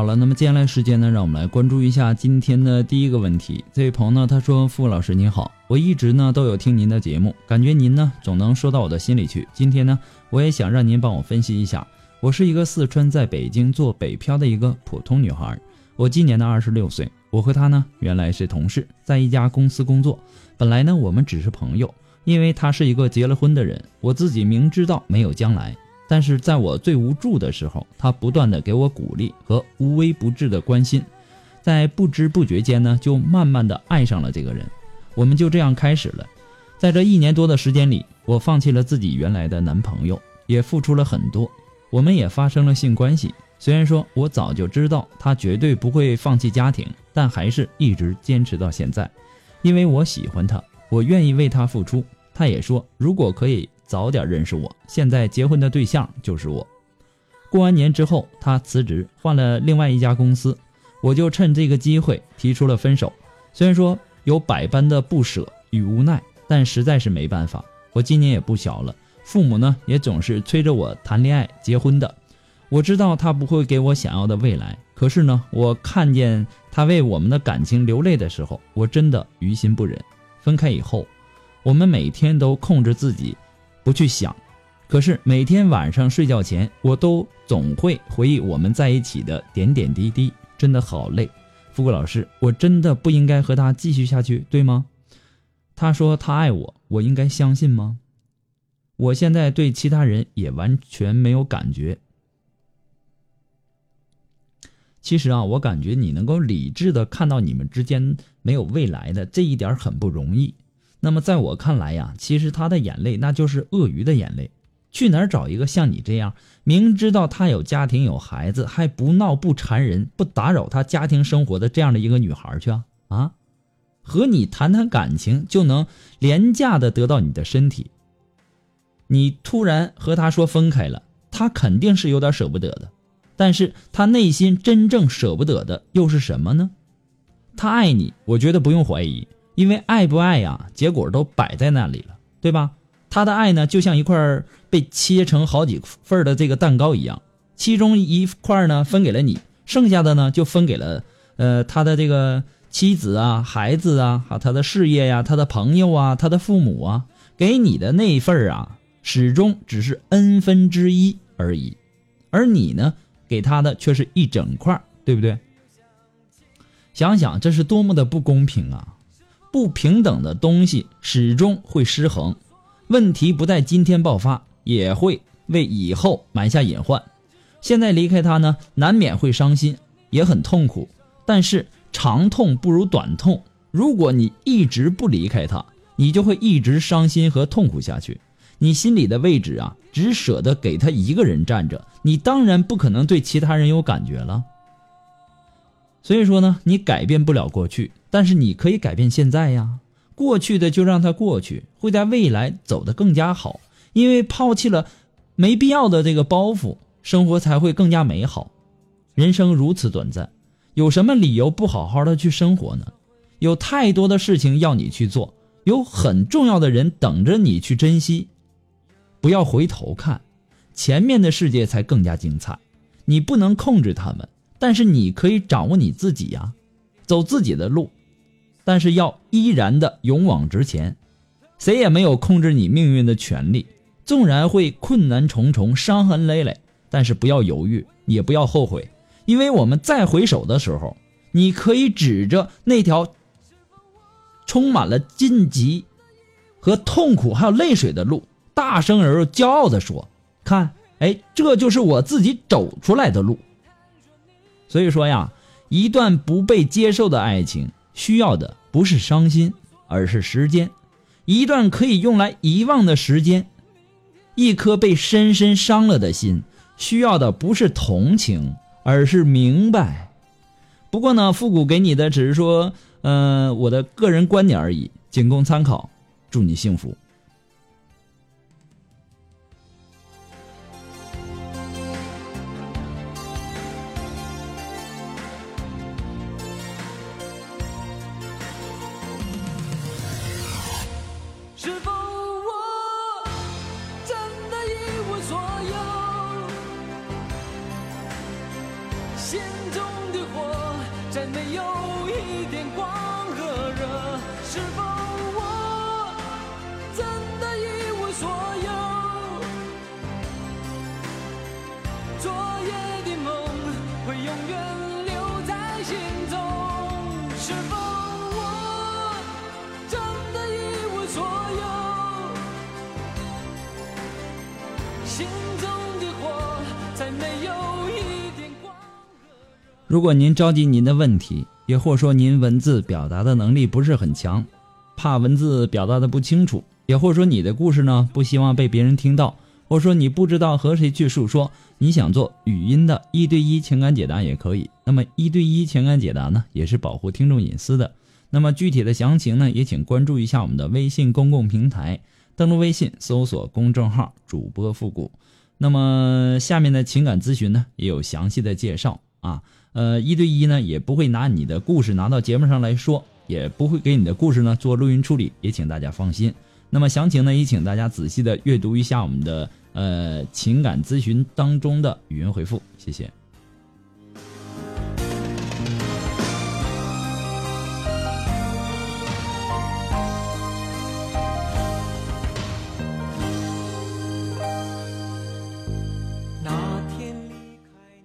好了，那么接下来时间呢，让我们来关注一下今天的第一个问题。这位朋友呢，他说：“傅老师您好，我一直呢都有听您的节目，感觉您呢总能说到我的心里去。今天呢，我也想让您帮我分析一下。我是一个四川在北京做北漂的一个普通女孩，我今年呢二十六岁。我和她呢原来是同事，在一家公司工作。本来呢我们只是朋友，因为她是一个结了婚的人，我自己明知道没有将来。”但是在我最无助的时候，他不断的给我鼓励和无微不至的关心，在不知不觉间呢，就慢慢的爱上了这个人。我们就这样开始了。在这一年多的时间里，我放弃了自己原来的男朋友，也付出了很多。我们也发生了性关系。虽然说我早就知道他绝对不会放弃家庭，但还是一直坚持到现在，因为我喜欢他，我愿意为他付出。他也说，如果可以。早点认识我，现在结婚的对象就是我。过完年之后，他辞职换了另外一家公司，我就趁这个机会提出了分手。虽然说有百般的不舍与无奈，但实在是没办法。我今年也不小了，父母呢也总是催着我谈恋爱、结婚的。我知道他不会给我想要的未来，可是呢，我看见他为我们的感情流泪的时候，我真的于心不忍。分开以后，我们每天都控制自己。不去想，可是每天晚上睡觉前，我都总会回忆我们在一起的点点滴滴，真的好累。富贵老师，我真的不应该和他继续下去，对吗？他说他爱我，我应该相信吗？我现在对其他人也完全没有感觉。其实啊，我感觉你能够理智的看到你们之间没有未来的这一点很不容易。那么在我看来呀，其实他的眼泪那就是鳄鱼的眼泪。去哪儿找一个像你这样，明知道他有家庭有孩子，还不闹不缠人，不打扰他家庭生活的这样的一个女孩去啊？啊，和你谈谈感情就能廉价的得到你的身体。你突然和他说分开了，他肯定是有点舍不得的。但是他内心真正舍不得的又是什么呢？他爱你，我觉得不用怀疑。因为爱不爱呀，结果都摆在那里了，对吧？他的爱呢，就像一块被切成好几份的这个蛋糕一样，其中一块呢分给了你，剩下的呢就分给了呃他的这个妻子啊、孩子啊、啊他的事业呀、他的朋友啊、他的父母啊，给你的那份啊，始终只是 n 分之一而已，而你呢，给他的却是一整块，对不对？想想这是多么的不公平啊！不平等的东西始终会失衡，问题不在今天爆发，也会为以后埋下隐患。现在离开他呢，难免会伤心，也很痛苦。但是长痛不如短痛，如果你一直不离开他，你就会一直伤心和痛苦下去。你心里的位置啊，只舍得给他一个人站着，你当然不可能对其他人有感觉了。所以说呢，你改变不了过去，但是你可以改变现在呀。过去的就让它过去，会在未来走得更加好。因为抛弃了没必要的这个包袱，生活才会更加美好。人生如此短暂，有什么理由不好好的去生活呢？有太多的事情要你去做，有很重要的人等着你去珍惜。不要回头看，前面的世界才更加精彩。你不能控制他们，但是你可以掌握你自己呀，走自己的路，但是要依然的勇往直前。谁也没有控制你命运的权利。纵然会困难重重、伤痕累累，但是不要犹豫，也不要后悔，因为我们再回首的时候，你可以指着那条充满了荆棘和痛苦还有泪水的路，大声而又骄傲地说：“看，哎，这就是我自己走出来的路。”所以说呀，一段不被接受的爱情，需要的不是伤心，而是时间；一段可以用来遗忘的时间。一颗被深深伤了的心，需要的不是同情，而是明白。不过呢，复古给你的只是说，呃，我的个人观点而已，仅供参考。祝你幸福。昨夜的梦会永远留在心中，是否我如果您着急您的问题，也或说您文字表达的能力不是很强，怕文字表达的不清楚，也或说你的故事呢不希望被别人听到，或者说你不知道和谁去诉说，你想做语音的一对一情感解答也可以。那么一对一情感解答呢，也是保护听众隐私的。那么具体的详情呢，也请关注一下我们的微信公共平台，登录微信搜索公众号主播复古。那么下面的情感咨询呢，也有详细的介绍啊。呃，一对一呢，也不会拿你的故事拿到节目上来说，也不会给你的故事呢做录音处理，也请大家放心。那么详情呢，也请大家仔细的阅读一下我们的呃情感咨询当中的语音回复，谢谢。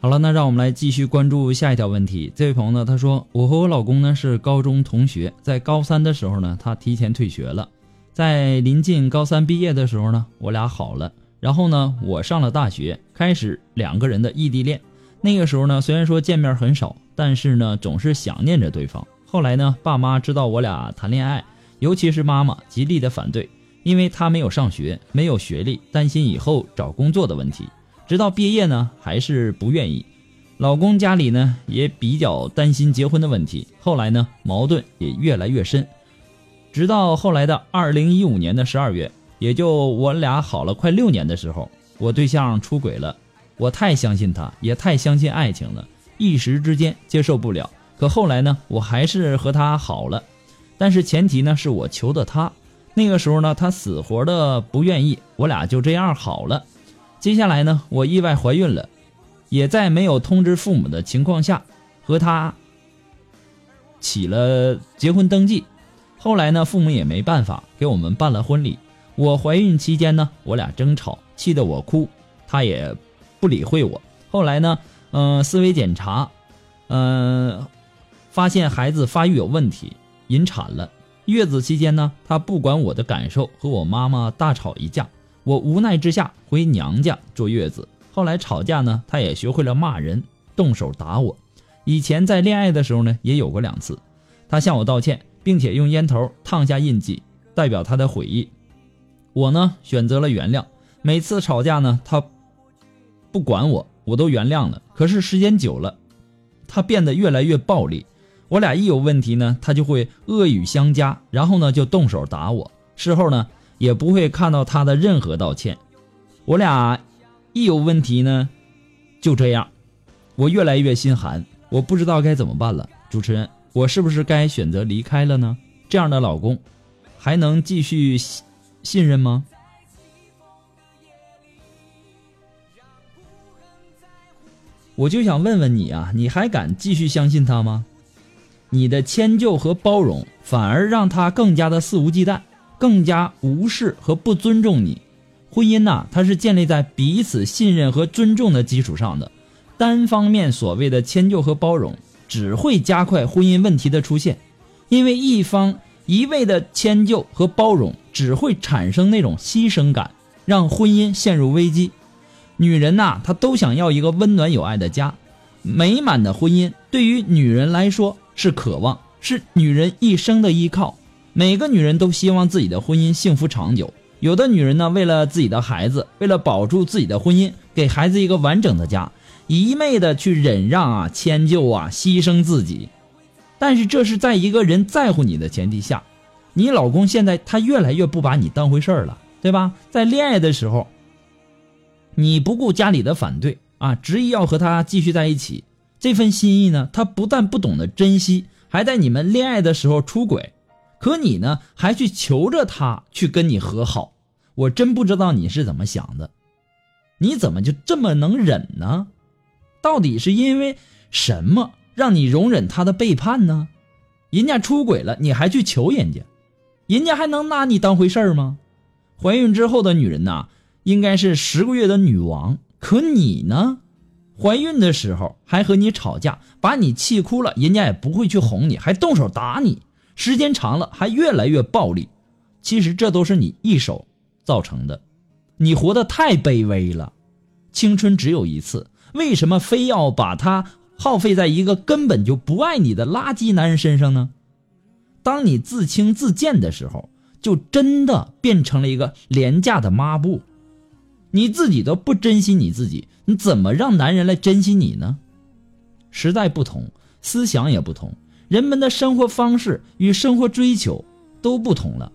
好了，那让我们来继续关注下一条问题。这位朋友呢，他说：“我和我老公呢是高中同学，在高三的时候呢，他提前退学了。在临近高三毕业的时候呢，我俩好了。然后呢，我上了大学，开始两个人的异地恋。那个时候呢，虽然说见面很少，但是呢，总是想念着对方。后来呢，爸妈知道我俩谈恋爱，尤其是妈妈极力的反对，因为她没有上学，没有学历，担心以后找工作的问题。”直到毕业呢，还是不愿意。老公家里呢也比较担心结婚的问题。后来呢，矛盾也越来越深。直到后来的二零一五年的十二月，也就我俩好了快六年的时候，我对象出轨了。我太相信他，也太相信爱情了，一时之间接受不了。可后来呢，我还是和他好了，但是前提呢是我求的他。那个时候呢，他死活的不愿意，我俩就这样好了。接下来呢，我意外怀孕了，也在没有通知父母的情况下，和他起了结婚登记。后来呢，父母也没办法给我们办了婚礼。我怀孕期间呢，我俩争吵，气得我哭，他也不理会我。后来呢，嗯，思维检查，嗯，发现孩子发育有问题，引产了。月子期间呢，他不管我的感受，和我妈妈大吵一架。我无奈之下回娘家坐月子，后来吵架呢，他也学会了骂人，动手打我。以前在恋爱的时候呢，也有过两次，他向我道歉，并且用烟头烫下印记，代表他的悔意。我呢选择了原谅。每次吵架呢，他不管我，我都原谅了。可是时间久了，他变得越来越暴力。我俩一有问题呢，他就会恶语相加，然后呢就动手打我。事后呢也不会看到他的任何道歉。我俩一有问题呢，就这样，我越来越心寒，我不知道该怎么办了。主持人，我是不是该选择离开了呢？这样的老公还能继续信任吗？我就想问问你啊，你还敢继续相信他吗？你的迁就和包容，反而让他更加的肆无忌惮，更加无视和不尊重你。婚姻呐，它是建立在彼此信任和尊重的基础上的。单方面所谓的迁就和包容，只会加快婚姻问题的出现，因为一方一味的迁就和包容，只会产生那种牺牲感，让婚姻陷入危机。女人呐，她都想要一个温暖有爱的家，美满的婚姻对于女人来说是渴望，是女人一生的依靠。每个女人都希望自己的婚姻幸福长久。有的女人呢，为了自己的孩子，为了保住自己的婚姻，给孩子一个完整的家，一昧的去忍让啊、迁就啊、牺牲自己。但是这是在一个人在乎你的前提下，你老公现在他越来越不把你当回事儿了，对吧？在恋爱的时候。你不顾家里的反对啊，执意要和他继续在一起，这份心意呢，他不但不懂得珍惜，还在你们恋爱的时候出轨，可你呢，还去求着他去跟你和好，我真不知道你是怎么想的，你怎么就这么能忍呢？到底是因为什么让你容忍他的背叛呢？人家出轨了，你还去求人家，人家还能拿你当回事吗？怀孕之后的女人呐。应该是十个月的女王，可你呢？怀孕的时候还和你吵架，把你气哭了，人家也不会去哄你，还动手打你。时间长了，还越来越暴力。其实这都是你一手造成的。你活得太卑微了，青春只有一次，为什么非要把它耗费在一个根本就不爱你的垃圾男人身上呢？当你自轻自贱的时候，就真的变成了一个廉价的抹布。你自己都不珍惜你自己，你怎么让男人来珍惜你呢？时代不同，思想也不同，人们的生活方式与生活追求都不同了。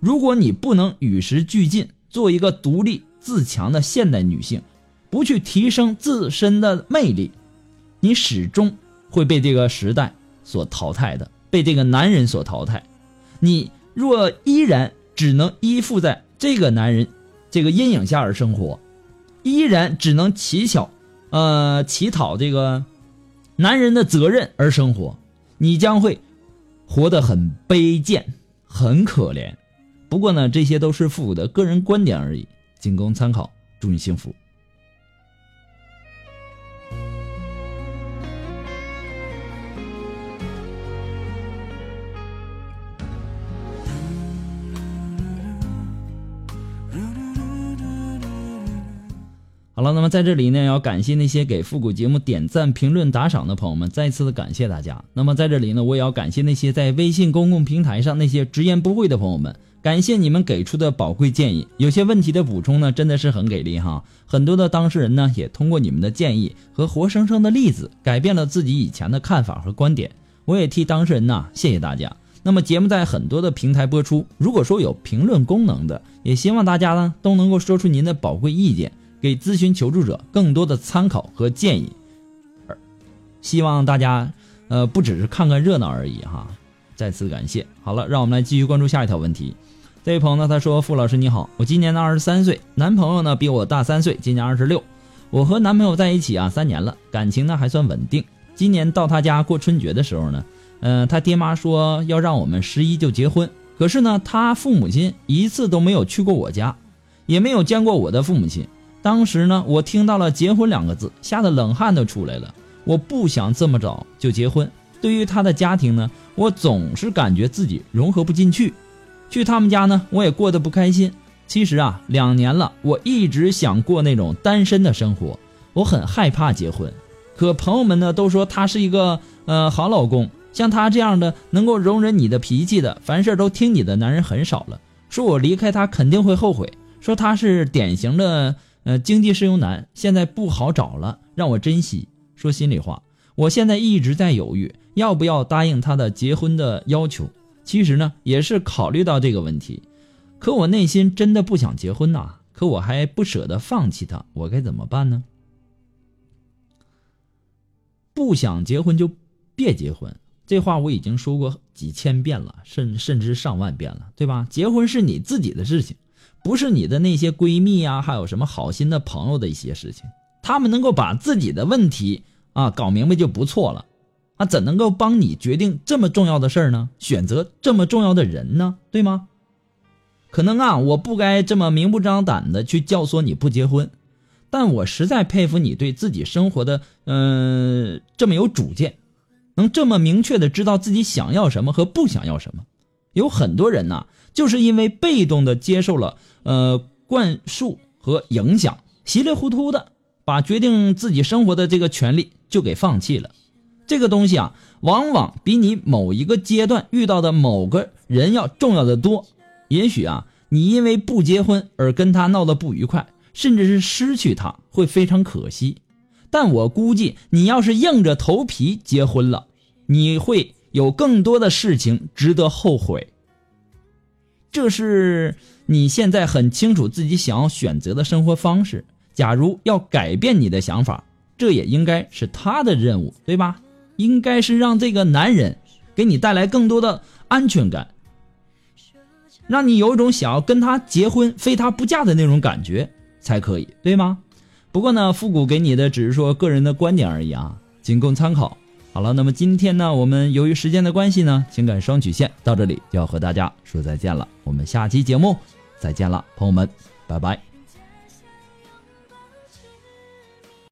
如果你不能与时俱进，做一个独立自强的现代女性，不去提升自身的魅力，你始终会被这个时代所淘汰的，被这个男人所淘汰。你若依然只能依附在这个男人。这个阴影下而生活，依然只能乞巧，呃，乞讨这个男人的责任而生活，你将会活得很卑贱，很可怜。不过呢，这些都是父母的个人观点而已，仅供参考。祝你幸福。好了，那么在这里呢，也要感谢那些给复古节目点赞、评论、打赏的朋友们，再次的感谢大家。那么在这里呢，我也要感谢那些在微信公共平台上那些直言不讳的朋友们，感谢你们给出的宝贵建议。有些问题的补充呢，真的是很给力哈。很多的当事人呢，也通过你们的建议和活生生的例子，改变了自己以前的看法和观点。我也替当事人呐，谢谢大家。那么节目在很多的平台播出，如果说有评论功能的，也希望大家呢都能够说出您的宝贵意见。给咨询求助者更多的参考和建议，而希望大家呃不只是看看热闹而已哈。再次感谢。好了，让我们来继续关注下一条问题。这位朋友呢，他说：“傅老师你好，我今年呢二十三岁，男朋友呢比我大三岁，今年二十六。我和男朋友在一起啊三年了，感情呢还算稳定。今年到他家过春节的时候呢，嗯，他爹妈说要让我们十一就结婚，可是呢，他父母亲一次都没有去过我家，也没有见过我的父母亲。”当时呢，我听到了“结婚”两个字，吓得冷汗都出来了。我不想这么早就结婚。对于他的家庭呢，我总是感觉自己融合不进去。去他们家呢，我也过得不开心。其实啊，两年了，我一直想过那种单身的生活。我很害怕结婚，可朋友们呢都说他是一个呃好老公。像他这样的能够容忍你的脾气的，凡事都听你的男人很少了。说我离开他肯定会后悔。说他是典型的。呃，经济适用男现在不好找了，让我珍惜。说心里话，我现在一直在犹豫，要不要答应他的结婚的要求。其实呢，也是考虑到这个问题，可我内心真的不想结婚呐，可我还不舍得放弃他，我该怎么办呢？不想结婚就别结婚，这话我已经说过几千遍了，甚甚至上万遍了，对吧？结婚是你自己的事情，不是你的那些闺蜜呀，还有什么好心的朋友的一些事情，他们能够把自己的问题啊搞明白就不错了，啊，怎能够帮你决定这么重要的事儿呢？选择这么重要的人呢？对吗？可能啊，我不该这么明目张胆的去教唆你不结婚。但我实在佩服你对自己生活的，嗯，这么有主见，能这么明确的知道自己想要什么和不想要什么。有很多人呐，就是因为被动的接受了，呃，灌输和影响，稀里糊涂的把决定自己生活的这个权利就给放弃了。这个东西啊，往往比你某一个阶段遇到的某个人要重要的多。也许啊，你因为不结婚而跟他闹得不愉快。甚至是失去他会非常可惜，但我估计你要是硬着头皮结婚了，你会有更多的事情值得后悔。这是你现在很清楚自己想要选择的生活方式。假如要改变你的想法，这也应该是他的任务，对吧？应该是让这个男人给你带来更多的安全感，让你有一种想要跟他结婚、非他不嫁的那种感觉。才可以，对吗？不过呢，复古给你的只是说个人的观点而已啊，仅供参考。好了，那么今天呢，我们由于时间的关系呢，情感双曲线到这里就要和大家说再见了。我们下期节目再见了，朋友们，拜拜。